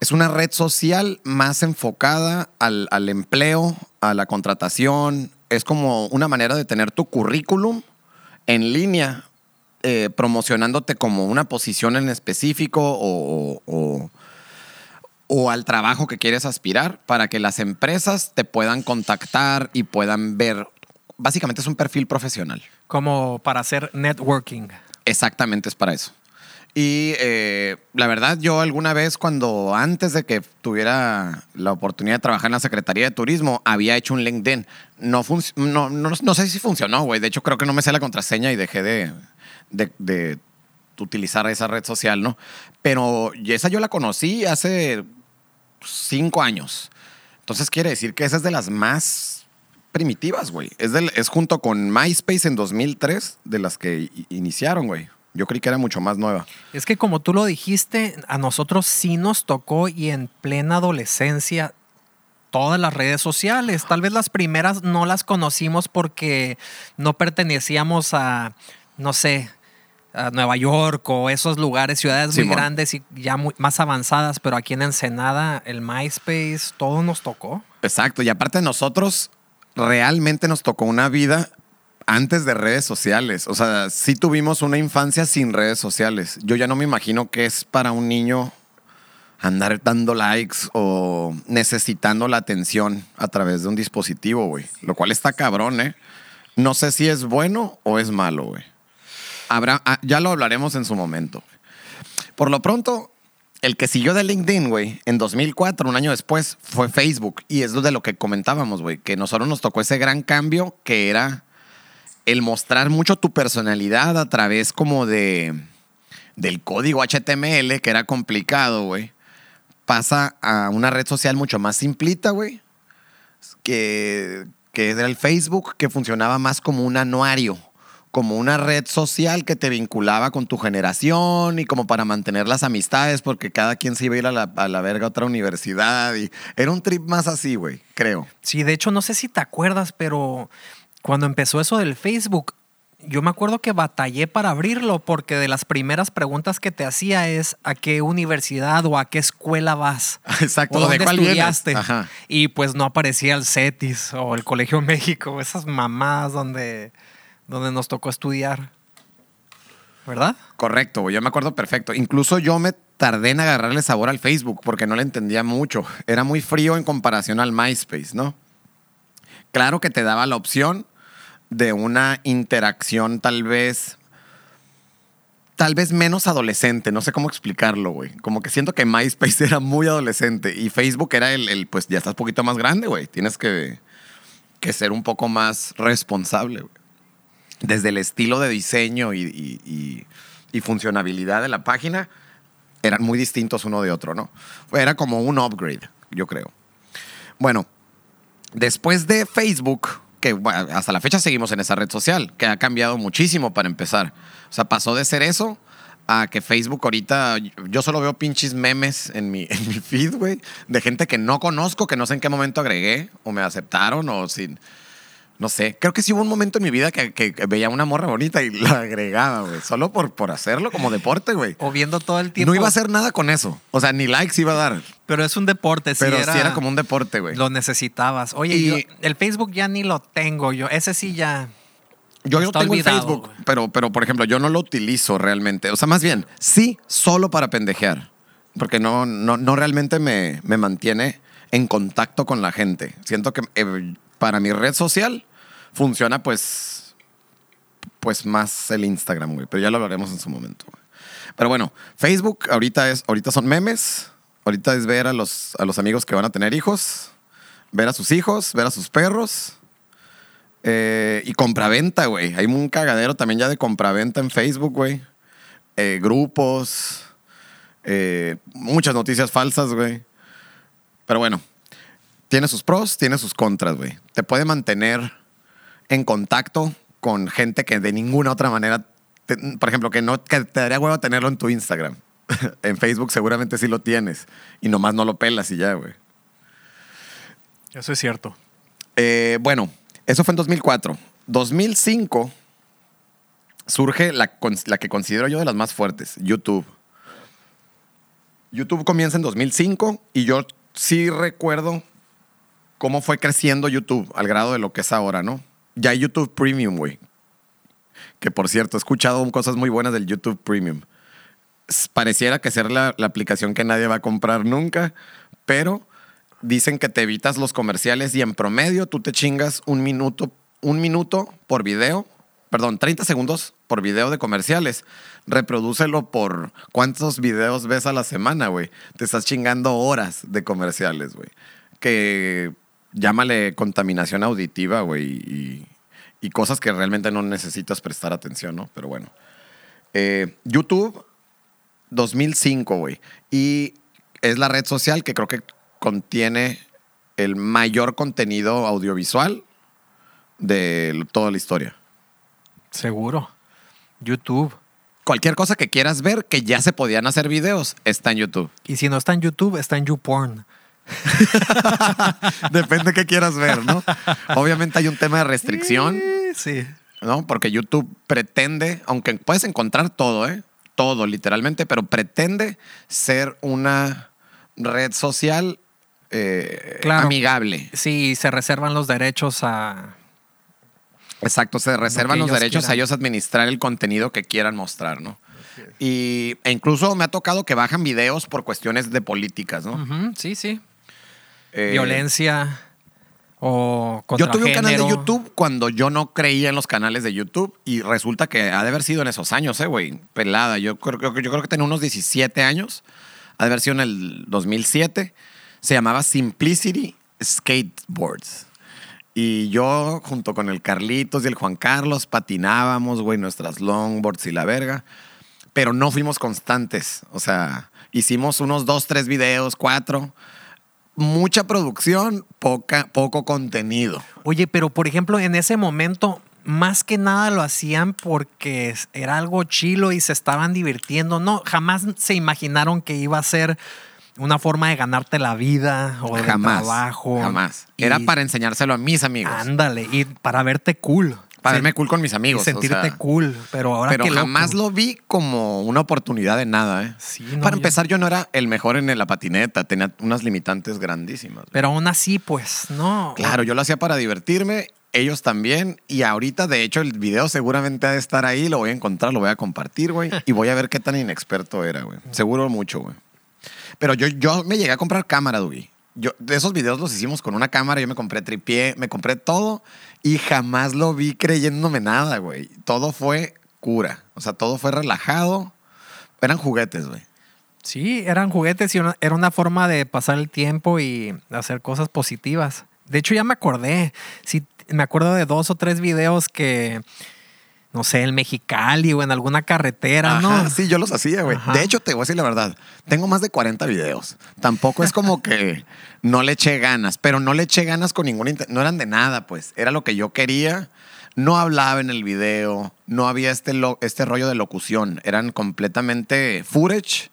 [SPEAKER 1] es una red social más enfocada al, al empleo, a la contratación. Es como una manera de tener tu currículum en línea, eh, promocionándote como una posición en específico o, o- o al trabajo que quieres aspirar para que las empresas te puedan contactar y puedan ver. Básicamente es un perfil profesional.
[SPEAKER 2] Como para hacer networking.
[SPEAKER 1] Exactamente es para eso. Y eh, la verdad, yo alguna vez cuando antes de que tuviera la oportunidad de trabajar en la Secretaría de Turismo, había hecho un LinkedIn. No, no, no, no sé si funcionó, güey. De hecho, creo que no me sé la contraseña y dejé de, de, de utilizar esa red social, ¿no? Pero esa yo la conocí hace cinco años. Entonces quiere decir que esa es de las más primitivas, güey. Es, del- es junto con MySpace en 2003 de las que iniciaron, güey. Yo creí que era mucho más nueva.
[SPEAKER 2] Es que como tú lo dijiste, a nosotros sí nos tocó y en plena adolescencia todas las redes sociales. Tal vez las primeras no las conocimos porque no pertenecíamos a, no sé, a Nueva York o esos lugares, ciudades muy grandes y ya muy- más avanzadas, pero aquí en Ensenada, el MySpace, todo nos tocó.
[SPEAKER 1] Exacto. Y aparte nosotros realmente nos tocó una vida antes de redes sociales. O sea, sí tuvimos una infancia sin redes sociales. Yo ya no me imagino qué es para un niño andar dando likes o necesitando la atención a través de un dispositivo, güey. Lo cual está cabrón, ¿eh? No sé si es bueno o es malo, güey. Habrá, ah, ya lo hablaremos en su momento. Por lo pronto, el que siguió de LinkedIn, güey, en 2004, un año después, fue Facebook. Y es de lo que comentábamos, güey, que nosotros nos tocó ese gran cambio que era el mostrar mucho tu personalidad a través como de del código HTML, que era complicado, güey. Pasa a una red social mucho más simplita, güey. Que, que era el Facebook, que funcionaba más como un anuario, como una red social que te vinculaba con tu generación y como para mantener las amistades, porque cada quien se iba a ir a la, a la verga a otra universidad. Y era un trip más así, güey, creo.
[SPEAKER 2] Sí, de hecho, no sé si te acuerdas, pero cuando empezó eso del Facebook, yo me acuerdo que batallé para abrirlo porque de las primeras preguntas que te hacía es a qué universidad o a qué escuela vas.
[SPEAKER 1] Exacto,
[SPEAKER 2] o
[SPEAKER 1] ¿de cuál
[SPEAKER 2] estudiaste.
[SPEAKER 1] Ajá.
[SPEAKER 2] Y pues no aparecía el CETIS o el Colegio México, esas mamadas donde, donde nos tocó estudiar. ¿Verdad?
[SPEAKER 1] Correcto, yo me acuerdo perfecto. Incluso yo me tardé en agarrarle sabor al Facebook porque no le entendía mucho. Era muy frío en comparación al MySpace, ¿no? Claro que te daba la opción de una interacción tal vez tal vez menos adolescente, no sé cómo explicarlo, güey. Como que siento que MySpace era muy adolescente y Facebook era el, el, pues ya estás un poquito más grande, güey. Tienes que, que ser un poco más responsable, güey desde el estilo de diseño y, y- y- y funcionabilidad de la página, eran muy distintos uno de otro, ¿no? Era como un upgrade, yo creo. Bueno, después de Facebook, hasta la fecha seguimos en esa red social, que ha cambiado muchísimo para empezar. O sea, pasó de ser eso a que Facebook ahorita, yo solo veo pinches memes en mi, en mi feed, güey, de gente que no conozco, que no sé en qué momento agregué, o me aceptaron, o sin... No sé, creo que sí hubo un momento en mi vida que, que- que veía una morra bonita y la agregaba, güey. Solo por, por hacerlo como deporte, güey.
[SPEAKER 2] O viendo todo el tiempo.
[SPEAKER 1] No iba a hacer nada con eso. O sea, ni likes iba a dar.
[SPEAKER 2] Pero es un deporte, sí
[SPEAKER 1] Pero
[SPEAKER 2] era,
[SPEAKER 1] sí era como un deporte, güey.
[SPEAKER 2] Lo necesitabas. Oye,
[SPEAKER 1] Y-
[SPEAKER 2] yo- el Facebook ya ni lo tengo yo. Ese sí ya.
[SPEAKER 1] Yo no tengo el Facebook, pero, pero por ejemplo, yo no lo utilizo realmente. O sea, más bien, sí, solo para pendejear. Porque no, no, no realmente me, me mantiene en contacto con la gente. Siento que eh, para mi red social funciona pues pues más el Instagram, güey. Pero ya lo hablaremos en su momento. Pero bueno, Facebook ahorita es, ahorita son memes. Ahorita es ver a los, a los amigos que van a tener hijos, ver a sus hijos, ver a sus perros. Eh, y compraventa, güey. Hay un cagadero también ya de compraventa en Facebook, güey. Eh, grupos. eh, muchas noticias falsas, güey. Pero bueno, tiene sus pros, tiene sus contras, güey. Te puede mantener en contacto con gente que de ninguna otra manera, te- por ejemplo, que no que te daría huevo tenerlo en tu Instagram. en Facebook seguramente sí lo tienes y nomás no lo pelas y ya, güey.
[SPEAKER 2] Eso es cierto.
[SPEAKER 1] Eh, bueno, eso fue en 2004. 2005 surge la, la que considero yo de las más fuertes, YouTube. YouTube comienza en 2005 y yo sí recuerdo cómo fue creciendo YouTube al grado de lo que es ahora, ¿no? Ya hay YouTube Premium, güey. Que por cierto, he escuchado cosas muy buenas del YouTube Premium. Pareciera que ser la, la aplicación que nadie va a comprar nunca, pero dicen que te evitas los comerciales y en promedio tú te chingas un minuto, un minuto por video, perdón, 30 segundos por video de comerciales. Reprodúcelo por cuántos videos ves a la semana, güey. Te estás chingando horas de comerciales, güey. Que llámale contaminación auditiva, güey, y, y cosas que realmente no necesitas prestar atención, ¿no? Pero bueno. Eh, YouTube 2005, güey. Y es la red social que creo que contiene el mayor contenido audiovisual de toda la historia.
[SPEAKER 2] Seguro. YouTube.
[SPEAKER 1] Cualquier cosa que quieras ver que ya se podían hacer videos está en YouTube.
[SPEAKER 2] Y si no está en YouTube, está en YouPorn.
[SPEAKER 1] Depende de qué quieras ver, ¿no? Obviamente hay un tema de restricción,
[SPEAKER 2] Sí.
[SPEAKER 1] ¿no? Porque YouTube pretende, aunque puedes encontrar todo, ¿eh? Todo, literalmente, pero pretende ser una red social eh,
[SPEAKER 2] Claro.
[SPEAKER 1] amigable.
[SPEAKER 2] Sí, se reservan los derechos a...
[SPEAKER 1] Exacto, se reservan los derechos a ellos administrar el contenido que quieran mostrar, ¿no? Y, e incluso me ha tocado que bajan videos por cuestiones de políticas, ¿no?
[SPEAKER 2] Sí, sí.
[SPEAKER 1] Eh,
[SPEAKER 2] Violencia o contra
[SPEAKER 1] Yo tuve un canal de
[SPEAKER 2] género.
[SPEAKER 1] YouTube cuando yo no creía en los canales de YouTube y resulta que ha de haber sido en esos años, eh, güey. Pelada. Yo creo, yo creo que tenía unos 17 años. Ha de haber sido en el 2007. Se llamaba Simplicity Skateboards. Y yo, junto con el Carlitos y el Juan Carlos, patinábamos, güey, nuestras longboards y la verga. Pero no fuimos constantes. O sea, hicimos unos dos, tres videos, cuatro. Mucha producción, poca, poco contenido.
[SPEAKER 2] Oye, pero por ejemplo, en ese momento, más que nada lo hacían porque era algo chilo y se estaban divirtiendo. No, jamás se imaginaron que iba a ser una forma de ganarte la vida o de
[SPEAKER 1] Jamás.
[SPEAKER 2] trabajo.
[SPEAKER 1] Jamás.
[SPEAKER 2] Y-
[SPEAKER 1] Era para enseñárselo a mis amigos.
[SPEAKER 2] Ándale, y para verte cool.
[SPEAKER 1] Para verme cool con mis
[SPEAKER 2] y
[SPEAKER 1] amigos. o
[SPEAKER 2] sentirte
[SPEAKER 1] sea,
[SPEAKER 2] cool. Pero ahora
[SPEAKER 1] Pero
[SPEAKER 2] loco.
[SPEAKER 1] jamás lo vi como una oportunidad de nada, ¿eh?
[SPEAKER 2] Sí, no,
[SPEAKER 1] para
[SPEAKER 2] yo-
[SPEAKER 1] empezar, yo no era el mejor en la patineta. Tenía unas limitantes grandísimas.
[SPEAKER 2] Pero aún así, pues, no.
[SPEAKER 1] Claro, yo lo hacía para divertirme, ellos también. Y ahorita, de hecho, el video seguramente ha de estar ahí. Lo voy a encontrar, lo voy a compartir, güey. y voy a ver qué tan inexperto era, güey. Seguro mucho, güey. Pero yo, yo me llegué a comprar cámara, Dugi. Yo, esos videos los hicimos con una cámara, yo me compré tripié, me compré todo y jamás lo vi creyéndome nada, güey. Todo fue cura. O sea, todo fue relajado. Eran juguetes, güey.
[SPEAKER 2] Sí, eran juguetes y era una forma de pasar el tiempo y hacer cosas positivas. De hecho, ya me acordé. Sí, me acuerdo de dos o tres videos que, no sé, en Mexicali o en alguna carretera, ¿no?
[SPEAKER 1] Ajá, sí, yo los hacía, güey. De hecho, te voy a decir la verdad. Tengo más de 40 videos. Tampoco es como que no le eché ganas, pero no le eché ganas con ningún... inten- No eran de nada, pues. Era lo que yo quería. No hablaba en el video. No había este, lo- este rollo de locución. Eran completamente footage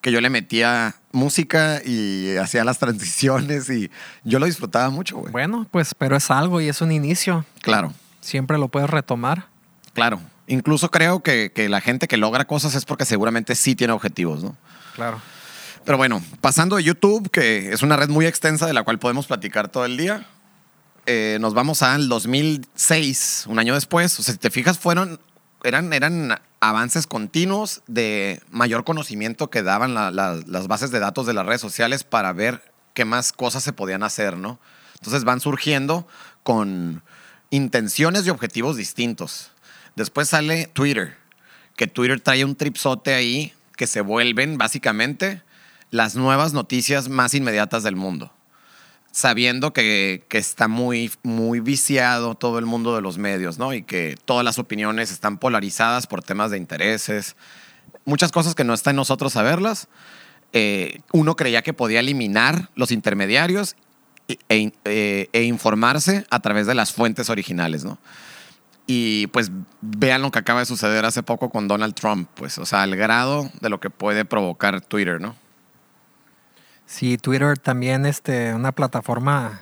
[SPEAKER 1] que yo le metía música y hacía las transiciones y yo lo disfrutaba mucho, güey.
[SPEAKER 2] Bueno, pues, pero es algo y es un inicio.
[SPEAKER 1] Claro.
[SPEAKER 2] Siempre lo puedes retomar.
[SPEAKER 1] Claro. Incluso creo que, que la gente que logra cosas es porque seguramente sí tiene objetivos, ¿no?
[SPEAKER 2] Claro.
[SPEAKER 1] Pero bueno, pasando de YouTube, que es una red muy extensa de la cual podemos platicar todo el día, eh, nos vamos al 2006, un año después. O sea, si te fijas, fueron, eran, eran avances continuos de mayor conocimiento que daban la- la- las bases de datos de las redes sociales para ver qué más cosas se podían hacer, ¿no? Entonces van surgiendo con intenciones y objetivos distintos. Después sale Twitter, que Twitter trae un tripsote ahí que se vuelven básicamente las nuevas noticias más inmediatas del mundo. Sabiendo que, que está muy, muy viciado todo el mundo de los medios, ¿no? Y que todas las opiniones están polarizadas por temas de intereses. Muchas cosas que no está en nosotros saberlas. Eh, uno creía que podía eliminar los intermediarios e, eh, e informarse a través de las fuentes originales, ¿no? Y pues vean lo que acaba de suceder hace poco con Donald Trump, pues, o sea, al grado de lo que puede provocar Twitter, ¿no?
[SPEAKER 2] Sí, Twitter también este, una plataforma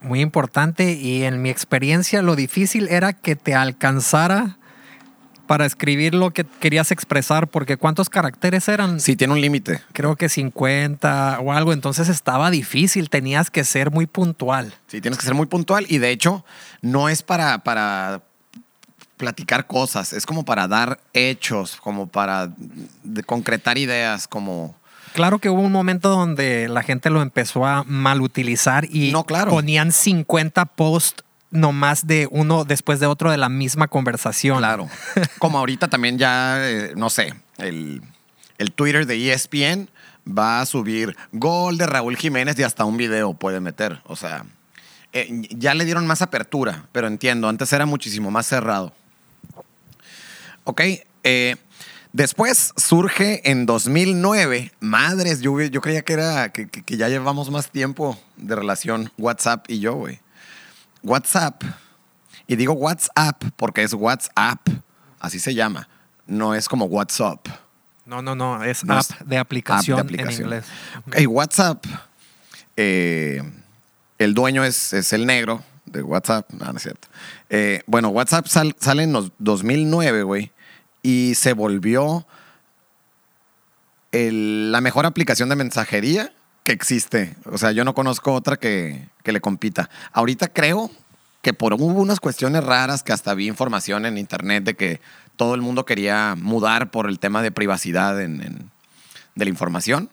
[SPEAKER 2] muy importante y en mi experiencia lo difícil era que te alcanzara para escribir lo que querías expresar, porque ¿cuántos caracteres eran?
[SPEAKER 1] Sí, tiene un límite.
[SPEAKER 2] Creo que 50 o algo, entonces estaba difícil, tenías que ser muy puntual.
[SPEAKER 1] Sí, tienes que ser muy puntual y de hecho no es para, para platicar cosas, es como para dar hechos, como para concretar ideas, como...
[SPEAKER 2] Claro que hubo un momento donde la gente lo empezó a mal utilizar y
[SPEAKER 1] No, claro.
[SPEAKER 2] ponían 50 posts nomás de uno después de otro de la misma conversación.
[SPEAKER 1] Claro. Como ahorita también ya, eh, no sé, el, el Twitter de ESPN va a subir gol de Raúl Jiménez y hasta un video puede meter. O sea, eh, ya le dieron más apertura, pero entiendo, antes era muchísimo más cerrado. Ok, eh, después surge en 2009, madres, yo, yo creía que era, que- que ya llevamos más tiempo de relación WhatsApp y yo, güey. WhatsApp, y digo WhatsApp porque es WhatsApp, así se llama, no es como WhatsApp.
[SPEAKER 2] No, no, no, es
[SPEAKER 1] No
[SPEAKER 2] app
[SPEAKER 1] es
[SPEAKER 2] de aplicación,
[SPEAKER 1] app de aplicación.
[SPEAKER 2] en inglés.
[SPEAKER 1] Ok, WhatsApp, eh, el dueño es, es el negro de WhatsApp, no, no es cierto. Eh, bueno, WhatsApp sal- sale en los 2009, güey, y se volvió el- la mejor aplicación de mensajería que existe. O sea, yo no conozco otra que, que le compita. Ahorita creo que por hubo unas cuestiones raras que hasta vi información en internet de que todo el mundo quería mudar por el tema de privacidad en- en- de la información.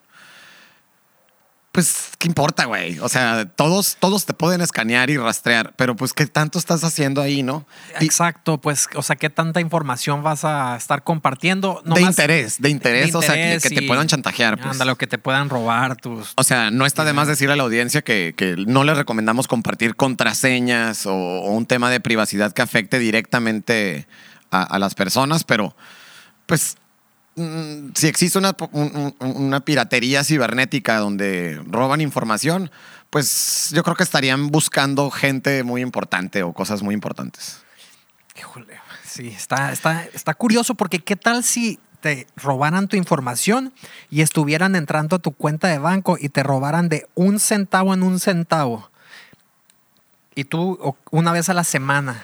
[SPEAKER 1] Pues, ¿qué importa, güey? O sea, todos, todos te pueden escanear y rastrear, pero pues, ¿qué tanto estás haciendo ahí, no?
[SPEAKER 2] Exacto, pues, o sea, ¿qué tanta información vas a estar compartiendo?
[SPEAKER 1] de
[SPEAKER 2] Nomás-
[SPEAKER 1] interés, de interés,
[SPEAKER 2] de
[SPEAKER 1] o sea, que, te puedan chantajear. Pues.
[SPEAKER 2] Ándale, o que te puedan robar tus...
[SPEAKER 1] O sea, no está de más decir a la audiencia que, que no les recomendamos compartir contraseñas o, o un tema de privacidad que afecte directamente a, a las personas, pero pues si existe una piratería cibernética donde roban información, pues yo creo que estarían buscando gente muy importante o cosas muy importantes.
[SPEAKER 2] Híjole, sí, está, está, está curioso porque ¿qué tal si te robaran tu información y estuvieran entrando a tu cuenta de banco y te robaran de un centavo en un centavo? Y tú una vez a la semana,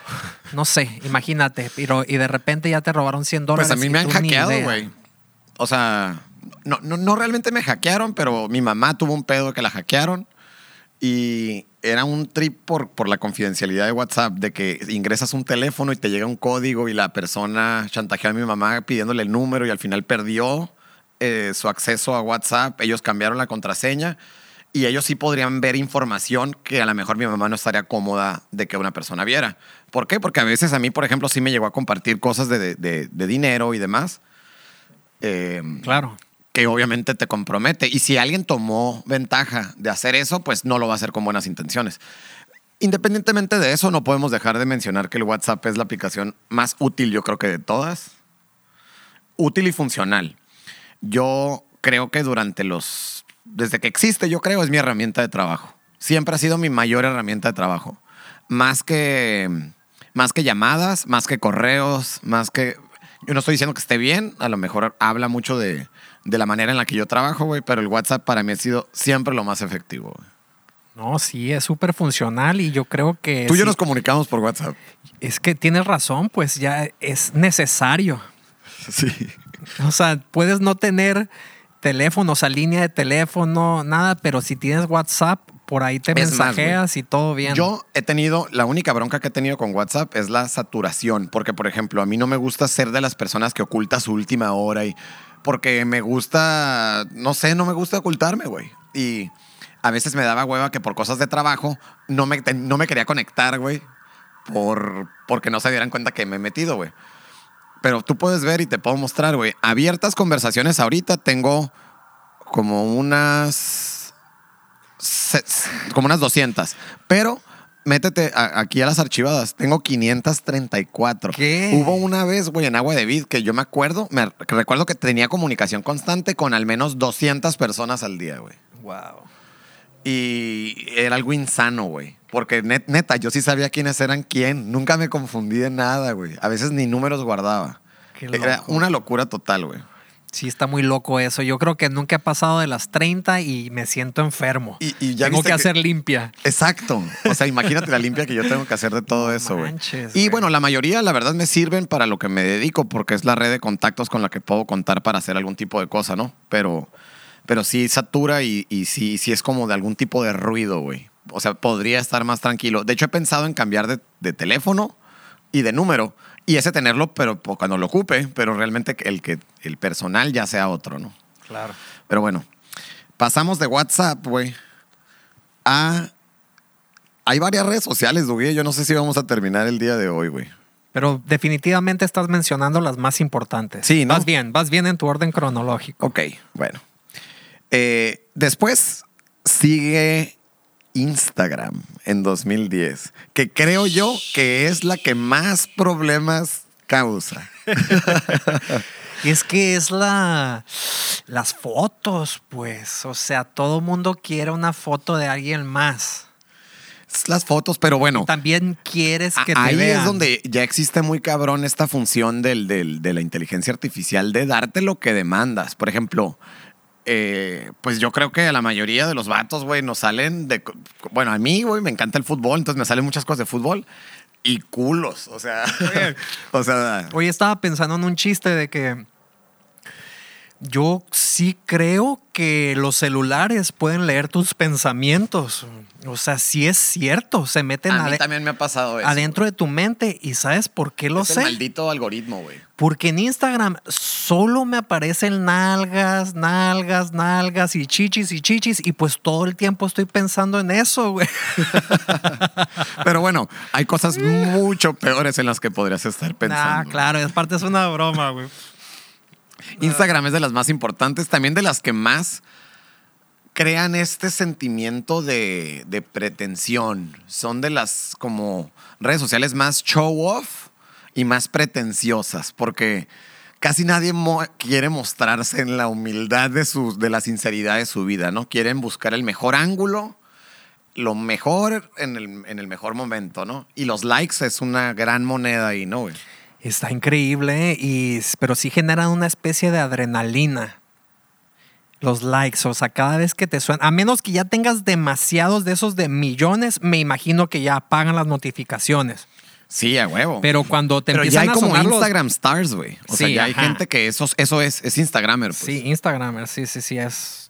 [SPEAKER 2] no sé, imagínate, pero y de repente ya te robaron 100 dólares.
[SPEAKER 1] Pues a mí me han hackeado, güey. O sea, no, no, no realmente me hackearon, pero mi mamá tuvo un pedo que la hackearon y era un trip por, por la confidencialidad de WhatsApp, de que ingresas un teléfono y te llega un código y la persona chantajeó a mi mamá pidiéndole el número y al final perdió eh, su acceso a WhatsApp. Ellos cambiaron la contraseña y ellos sí podrían ver información que a lo mejor mi mamá no estaría cómoda de que una persona viera. ¿Por qué? Porque a veces a mí, por ejemplo, sí me llegó a compartir cosas de, de- de dinero y demás. eh,
[SPEAKER 2] Claro.
[SPEAKER 1] que obviamente te compromete. Y si alguien tomó ventaja de hacer eso, pues no lo va a hacer con buenas intenciones. Independientemente de eso, no podemos dejar de mencionar que el WhatsApp es la aplicación más útil, yo creo que de todas. Útil y funcional. Yo creo que durante los... Desde que existe, yo creo, es mi herramienta de trabajo. Siempre ha sido mi mayor herramienta de trabajo. Más que, más que llamadas, más que correos, más que... Yo no estoy diciendo que esté bien, a lo mejor habla mucho de, de la manera en la que yo trabajo, güey, pero el WhatsApp para mí ha sido siempre lo más efectivo.
[SPEAKER 2] No, sí, es súper funcional y yo creo que...
[SPEAKER 1] Tú y yo
[SPEAKER 2] sí-
[SPEAKER 1] nos comunicamos por WhatsApp.
[SPEAKER 2] Es que tienes razón, pues ya es necesario.
[SPEAKER 1] Sí.
[SPEAKER 2] O sea, puedes no tener teléfono, o sea, línea de teléfono, nada, pero si tienes WhatsApp, por ahí te
[SPEAKER 1] Es más,
[SPEAKER 2] mensajeas y todo bien.
[SPEAKER 1] Yo he tenido, la única bronca que he tenido con WhatsApp es la saturación, porque por ejemplo, a mí no me gusta ser de las personas que oculta su última hora y porque me gusta, no sé, no me gusta ocultarme, güey. Y a veces me daba hueva que por cosas de trabajo no me, no me quería conectar, güey. por, porque no se dieran cuenta que me he metido, güey. Pero tú puedes ver y te puedo mostrar, güey. Abiertas conversaciones ahorita tengo como unas. como unas 200. Pero métete a- aquí a las archivadas. Tengo 534.
[SPEAKER 2] ¿Qué?
[SPEAKER 1] Hubo una vez, güey, en Agua de Vid que yo me acuerdo, me recuerdo que tenía comunicación constante con al menos 200 personas al día, güey.
[SPEAKER 2] Wow.
[SPEAKER 1] Y era algo insano, güey. Porque net- neta, yo sí sabía quiénes eran quién. Nunca me confundí de nada, güey. A veces ni números guardaba.
[SPEAKER 2] Qué
[SPEAKER 1] Era una locura total, güey.
[SPEAKER 2] Sí, está muy loco eso. Yo creo que nunca he pasado de las 30 y me siento enfermo.
[SPEAKER 1] Y- y ya
[SPEAKER 2] Tengo que
[SPEAKER 1] que-
[SPEAKER 2] hacer limpia.
[SPEAKER 1] Exacto. O sea, imagínate la limpia que yo tengo que hacer de todo eso, güey. Y bueno, la mayoría, la verdad, me sirven para lo que me dedico, porque es la red de contactos con la que puedo contar para hacer algún tipo de cosa, ¿no? Pero, pero sí satura y, y sí, sí es como de algún tipo de ruido, güey. O sea, podría estar más tranquilo. De hecho, he pensado en cambiar de, de teléfono y de número. Y ese tenerlo, pero pues, cuando lo ocupe, pero realmente el que el personal ya sea otro, ¿no?
[SPEAKER 2] Claro.
[SPEAKER 1] Pero bueno, pasamos de WhatsApp, güey, a... Hay varias redes sociales, Duguía. Yo no sé si vamos a terminar el día de hoy, güey.
[SPEAKER 2] Pero definitivamente estás mencionando las más importantes.
[SPEAKER 1] Sí, ¿no?
[SPEAKER 2] Vas bien, vas bien en tu orden cronológico.
[SPEAKER 1] Ok, bueno. Eh, después sigue Instagram en 2010, que creo yo que es la que más problemas causa.
[SPEAKER 2] Es que es la las fotos, pues. O sea, todo mundo quiere una foto de alguien más.
[SPEAKER 1] Es las fotos, pero bueno.
[SPEAKER 2] También quieres que te
[SPEAKER 1] Ahí
[SPEAKER 2] vean.
[SPEAKER 1] es donde ya existe muy cabrón esta función del, del- de la inteligencia artificial de darte lo que demandas. Por ejemplo, eh, pues yo creo que a la mayoría de los vatos, güey, nos salen de... Bueno, a mí, güey, me encanta el fútbol, entonces me salen muchas cosas de fútbol y culos, o sea... o sea...
[SPEAKER 2] Hoy estaba pensando en un chiste de que yo sí creo que los celulares pueden leer tus pensamientos. O sea, sí es cierto, se meten
[SPEAKER 1] A mí también me ha pasado eso.
[SPEAKER 2] adentro de tu mente y ¿sabes por qué lo
[SPEAKER 1] es
[SPEAKER 2] sé?
[SPEAKER 1] el maldito algoritmo, güey.
[SPEAKER 2] Porque en Instagram solo me aparecen nalgas, nalgas, nalgas y chichis y chichis y pues todo el tiempo estoy pensando en eso, güey.
[SPEAKER 1] Pero bueno, hay cosas mucho peores en las que podrías estar pensando.
[SPEAKER 2] Ah, claro, es parte es una broma, güey.
[SPEAKER 1] Instagram es de las más importantes, también de las que más crean este sentimiento de, de pretensión. Son de las como redes sociales más show off y más pretenciosas, porque casi nadie quiere mostrarse en la humildad de, su, de la sinceridad de su vida, ¿no? Quieren buscar el mejor ángulo, lo mejor en el, en el mejor momento, ¿no? Y los likes es una gran moneda ahí, ¿no, güey?
[SPEAKER 2] Está increíble, y, pero sí generan una especie de adrenalina. Los likes, o sea, cada vez que te suena, a menos que ya tengas demasiados de esos de millones, me imagino que ya apagan las notificaciones.
[SPEAKER 1] Sí, a huevo.
[SPEAKER 2] Pero cuando te
[SPEAKER 1] Pero ya
[SPEAKER 2] empiezan
[SPEAKER 1] hay
[SPEAKER 2] a
[SPEAKER 1] como
[SPEAKER 2] los-
[SPEAKER 1] Instagram stars, güey. O sea, ya hay gente que eso, eso es, es Instagramer, pues.
[SPEAKER 2] Sí, Instagram, sí, sí, sí, es,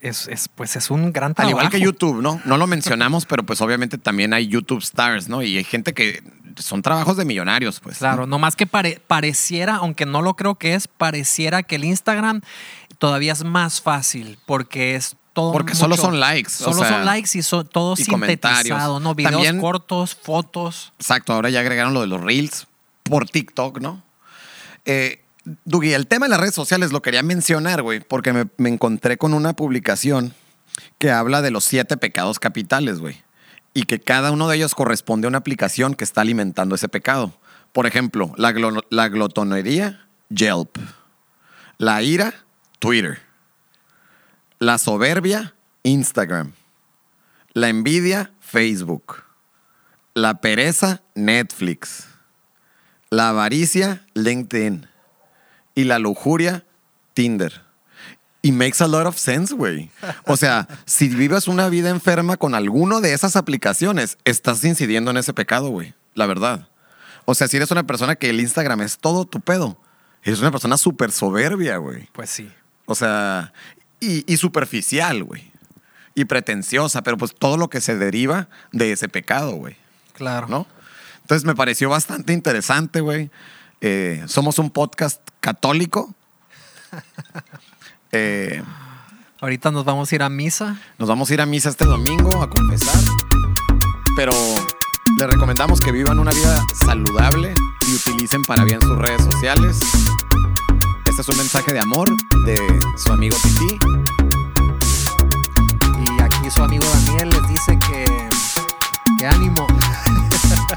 [SPEAKER 2] es, es, pues es un gran
[SPEAKER 1] Al
[SPEAKER 2] trabajo.
[SPEAKER 1] igual que YouTube, ¿no? No lo mencionamos, pero pues obviamente también hay YouTube stars, ¿no? Y hay gente que son trabajos de millonarios, pues.
[SPEAKER 2] Claro, nomás que pare- pareciera, aunque no lo creo que es, pareciera que el Instagram todavía es más fácil porque es todo.
[SPEAKER 1] Porque solo son likes, o
[SPEAKER 2] Solo
[SPEAKER 1] sea,
[SPEAKER 2] son likes y son todo
[SPEAKER 1] y
[SPEAKER 2] sintetizado, ¿no? Videos
[SPEAKER 1] También-
[SPEAKER 2] cortos, fotos.
[SPEAKER 1] Exacto, ahora ya agregaron lo de los Reels por TikTok, ¿no? Eh, Dugi, el tema de las redes sociales lo quería mencionar, güey, porque me, me encontré con una publicación que habla de los siete pecados capitales, güey. Y que cada uno de ellos corresponde a una aplicación que está alimentando ese pecado. Por ejemplo, la, la glotonería, Yelp. La ira, Twitter. La soberbia, Instagram. La envidia, Facebook. La pereza, Netflix. La avaricia, LinkedIn. Y la lujuria, Tinder. Y makes a lot of sense, güey. O sea, si vives una vida enferma con alguno de esas aplicaciones, estás incidiendo en ese pecado, güey. La verdad. O sea, si eres una persona que el Instagram es todo tu pedo, eres una persona súper soberbia, güey.
[SPEAKER 2] Pues sí.
[SPEAKER 1] O sea, y, y superficial, güey. Y pretenciosa, pero pues todo lo que se deriva de ese pecado, güey.
[SPEAKER 2] Claro.
[SPEAKER 1] ¿no? Entonces me pareció bastante interesante, güey. Eh, somos un podcast católico. Eh,
[SPEAKER 2] Ahorita nos vamos a ir a misa.
[SPEAKER 1] nos vamos a ir a misa este domingo a confesar. Pero Les recomendamos que vivan una vida saludable y utilicen para bien sus redes sociales. Este es un mensaje de amor de su amigo Titi.
[SPEAKER 2] Y aquí su amigo Daniel les dice que, que ánimo.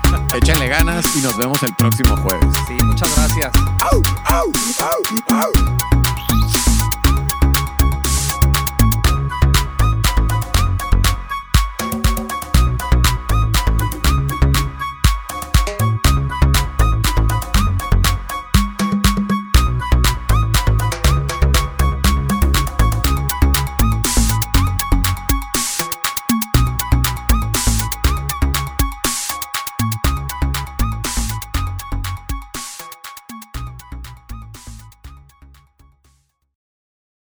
[SPEAKER 1] Échenle ganas y nos vemos el próximo jueves. Sí, muchas gracias.